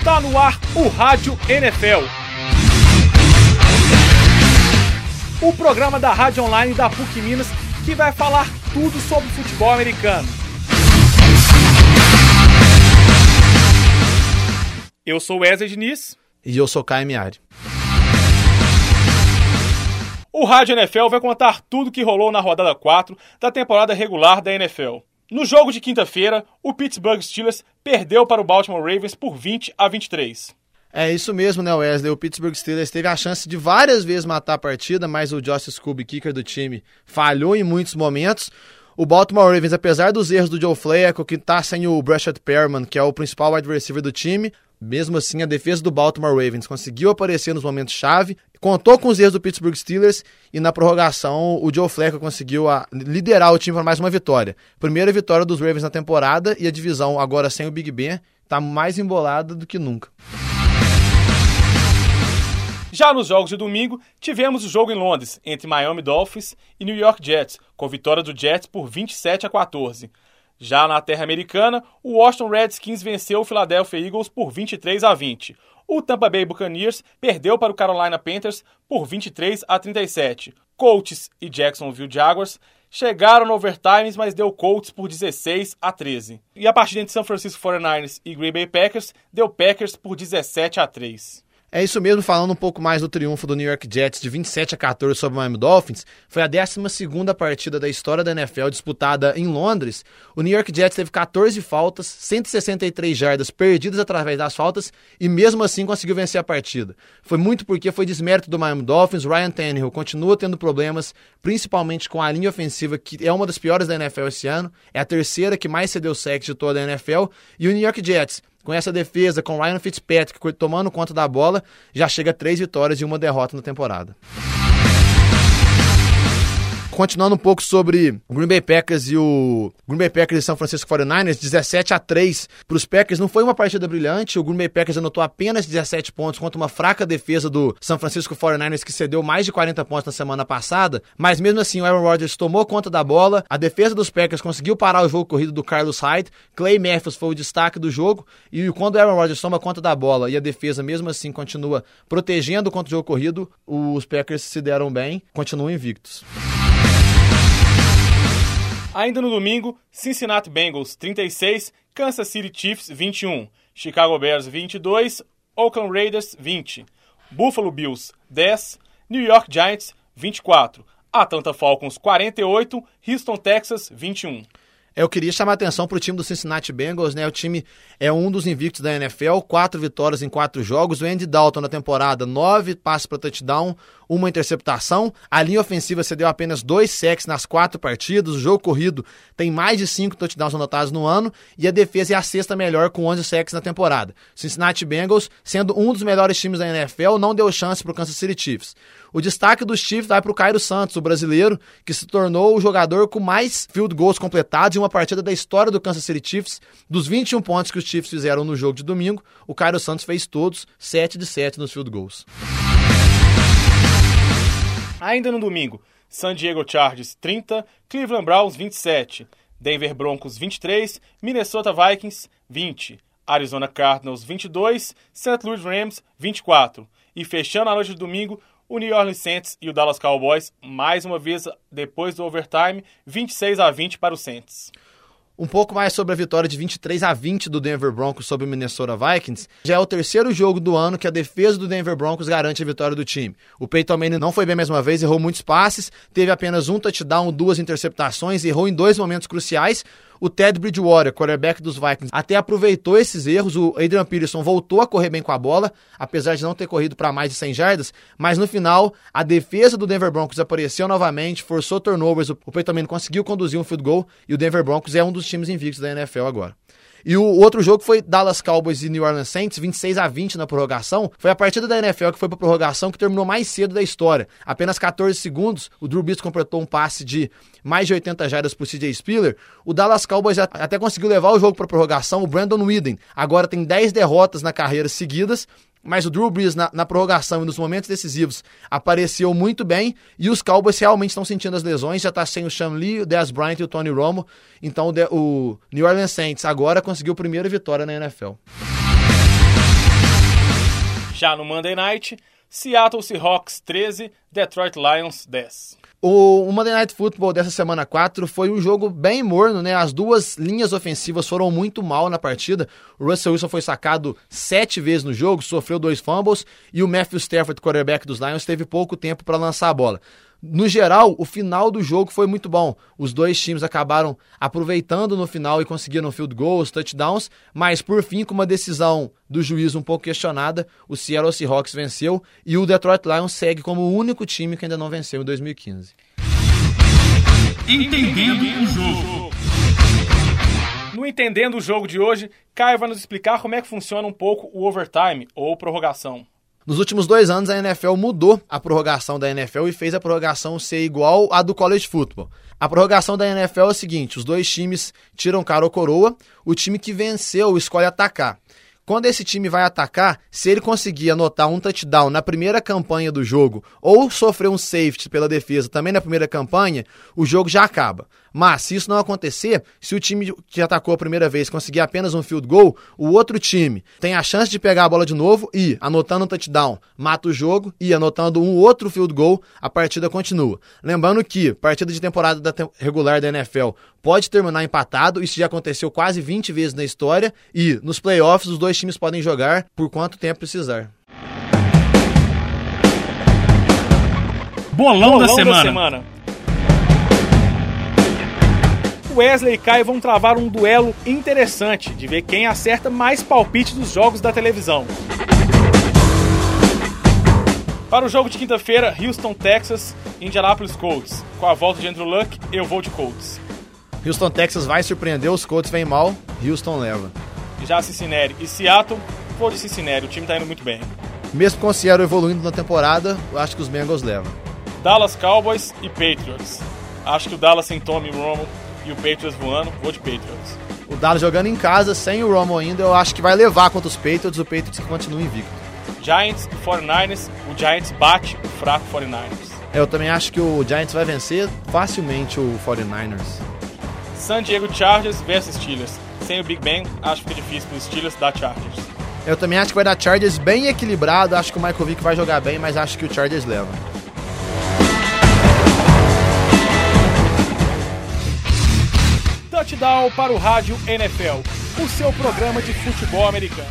Está no ar o Rádio NFL. O programa da Rádio Online da PUC Minas que vai falar tudo sobre futebol americano. Eu sou Wesley Diniz. E eu sou Caio Miari. O Rádio NFL vai contar tudo que rolou na rodada 4 da temporada regular da NFL. No jogo de quinta-feira, o Pittsburgh Steelers perdeu para o Baltimore Ravens por 20 a 23. É isso mesmo, né, Wesley? O Pittsburgh Steelers teve a chance de várias vezes matar a partida, mas o Josh Scooby, kicker do time, falhou em muitos momentos. O Baltimore Ravens, apesar dos erros do Joe Flacco, que tá sem o Brashad Perriman, que é o principal wide receiver do time, mesmo assim a defesa do Baltimore Ravens conseguiu aparecer nos momentos-chave, contou com os erros do Pittsburgh Steelers e na prorrogação o Joe Flacco conseguiu a, liderar o time para mais uma vitória. Primeira vitória dos Ravens na temporada e a divisão agora sem o Big Ben tá mais embolada do que nunca. Já nos jogos de domingo, tivemos o jogo em Londres, entre Miami Dolphins e New York Jets, com vitória do Jets por 27 a 14. Já na terra americana, o Washington Redskins venceu o Philadelphia Eagles por 23 a 20. O Tampa Bay Buccaneers perdeu para o Carolina Panthers por 23 a 37. Colts e Jacksonville Jaguars chegaram no overtime, mas deu Colts por 16 a 13. E a partida entre São Francisco 49ers e Green Bay Packers deu Packers por 17 a 3. É isso mesmo, falando um pouco mais do triunfo do New York Jets de 27 a 14 sobre o Miami Dolphins, foi a 12 partida da história da NFL disputada em Londres. O New York Jets teve 14 faltas, 163 jardas perdidas através das faltas e mesmo assim conseguiu vencer a partida. Foi muito porque foi desmérito do Miami Dolphins, Ryan Tannehill continua tendo problemas, principalmente com a linha ofensiva, que é uma das piores da NFL esse ano, é a terceira que mais cedeu sacks de toda a NFL, e o New York Jets com essa defesa, com Ryan Fitzpatrick tomando conta da bola, já chega a três vitórias e uma derrota na temporada continuando um pouco sobre o Green Bay Packers e o Green Bay Packers e São Francisco 49ers, 17 a 3 para os Packers. Não foi uma partida brilhante. O Green Bay Packers anotou apenas 17 pontos contra uma fraca defesa do São Francisco 49ers que cedeu mais de 40 pontos na semana passada. Mas mesmo assim, o Aaron Rodgers tomou conta da bola. A defesa dos Packers conseguiu parar o jogo corrido do Carlos Hyde. Clay Matthews foi o destaque do jogo. E quando o Aaron Rodgers toma conta da bola e a defesa mesmo assim continua protegendo contra o jogo corrido, os Packers se deram bem, continuam invictos. Ainda no domingo, Cincinnati Bengals 36, Kansas City Chiefs 21, Chicago Bears 22, Oakland Raiders 20, Buffalo Bills 10, New York Giants 24, Atlanta Falcons 48, Houston Texas 21. Eu queria chamar a atenção para o time do Cincinnati Bengals, né? O time é um dos invictos da NFL, quatro vitórias em quatro jogos. O Andy Dalton na temporada, nove passes para touchdown, uma interceptação. A linha ofensiva cedeu apenas dois sacks nas quatro partidas. O jogo corrido tem mais de cinco touchdowns anotados no ano. E a defesa é a sexta melhor, com 11 sacks na temporada. Cincinnati Bengals, sendo um dos melhores times da NFL, não deu chance para o Kansas City Chiefs. O destaque dos Chiefs vai para o Cairo Santos, o brasileiro, que se tornou o jogador com mais field goals completados em uma partida da história do Kansas City Chiefs. Dos 21 pontos que os Chiefs fizeram no jogo de domingo, o Cairo Santos fez todos, 7 de 7 nos field goals. Ainda no domingo, San Diego Chargers 30, Cleveland Browns 27, Denver Broncos 23, Minnesota Vikings 20, Arizona Cardinals 22, St. Louis Rams 24. E fechando a noite de domingo, o New Orleans Saints e o Dallas Cowboys, mais uma vez depois do overtime, 26 a 20 para o Saints. Um pouco mais sobre a vitória de 23 a 20 do Denver Broncos sobre o Minnesota Vikings. Já é o terceiro jogo do ano que a defesa do Denver Broncos garante a vitória do time. O Peyton Manning não foi bem mais uma vez, errou muitos passes, teve apenas um touchdown, duas interceptações, errou em dois momentos cruciais. O Ted Bridgewater, quarterback dos Vikings, até aproveitou esses erros. O Adrian Peterson voltou a correr bem com a bola, apesar de não ter corrido para mais de 100 jardas. Mas no final, a defesa do Denver Broncos apareceu novamente, forçou turnovers. O Peyton Manning conseguiu conduzir um field goal e o Denver Broncos é um dos times invictos da NFL agora. E o outro jogo foi Dallas Cowboys e New Orleans Saints, 26 a 20 na prorrogação. Foi a partida da NFL que foi para prorrogação que terminou mais cedo da história. Apenas 14 segundos, o Drew Brees completou um passe de mais de 80 jardas para o CJ Spiller. O Dallas Cowboys até conseguiu levar o jogo para prorrogação. O Brandon Whedon agora tem 10 derrotas na carreira seguidas mas o Drew Brees, na, na, prorrogação e nos momentos decisivos, apareceu muito bem. E os Cowboys realmente estão sentindo as lesões. Já está sem o Sean Lee, o Dez Bryant e o Tony Romo. Então o, New Orleans Saints agora conseguiu a primeira vitória na NFL. Já no Monday Night, Seattle Seahawks 13, Detroit Lions 10. O, Monday Night Football dessa semana 4 foi um jogo bem morno, né? As duas linhas ofensivas foram muito mal na partida. O Russell Wilson foi sacado sete vezes no jogo, sofreu dois fumbles e o Matthew Stafford, quarterback dos Lions, teve pouco tempo para lançar a bola. No geral, o final do jogo foi muito bom. Os dois times acabaram aproveitando no final e conseguiram field goals, touchdowns, mas por fim, com uma decisão do juiz um pouco questionada, o Seattle Seahawks venceu e o Detroit Lions segue como o único time que ainda não venceu em 2015. Entendendo o jogo. No Entendendo o Jogo de hoje, Caio vai nos explicar como é que funciona um pouco o overtime ou prorrogação. Nos últimos dois anos, a NFL mudou a prorrogação da NFL e fez a prorrogação ser igual à do college football. A prorrogação da NFL é o seguinte: os dois times tiram cara ou coroa, o time que venceu escolhe atacar. Quando esse time vai atacar, se ele conseguir anotar um touchdown na primeira campanha do jogo ou sofrer um safety pela defesa também na primeira campanha, o jogo já acaba. Mas se isso não acontecer, se o time que atacou a primeira vez conseguir apenas um field goal, o outro time tem a chance de pegar a bola de novo e, anotando um touchdown, mata o jogo e, anotando um outro field goal, a partida continua. Lembrando que partida de temporada da regular da NFL pode terminar empatado, isso já aconteceu quase 20 vezes na história e nos playoffs os dois times podem jogar por quanto tempo precisar. Bolão, Bolão da, semana. da semana. Wesley e Caio vão travar um duelo interessante de ver quem acerta mais palpite dos jogos da televisão. Para o jogo de quinta-feira, Houston, Texas, Indianapolis Colts. Com a volta de Andrew Luck, eu vou de Colts. Houston, Texas vai surpreender, os Colts vêm mal, Houston leva. Já Cincinnati e Seattle, vou de Cincinnati, o time está indo muito bem. Mesmo com o Seattle evoluindo na temporada, eu acho que os Bengals levam. Dallas Cowboys e Patriots. Acho que o Dallas sem Tommy Romo e o Patriots voando, vou de Patriots. O Dallas jogando em casa, sem o Romo ainda, eu acho que vai levar contra os Patriots, o Patriots continua invicto. Giants e 49ers, o Giants bate o fraco 49ers. Eu também acho que o Giants vai vencer facilmente o 49ers. San Diego Chargers versus Steelers. Sem o Big Ben, acho que fica difícil para os Steelers dar Chargers. Eu também acho que vai dar Chargers bem equilibrado, acho que o Michael Vick vai jogar bem, mas acho que o Chargers leva. touchdown para o Rádio NFL, o seu programa de futebol americano.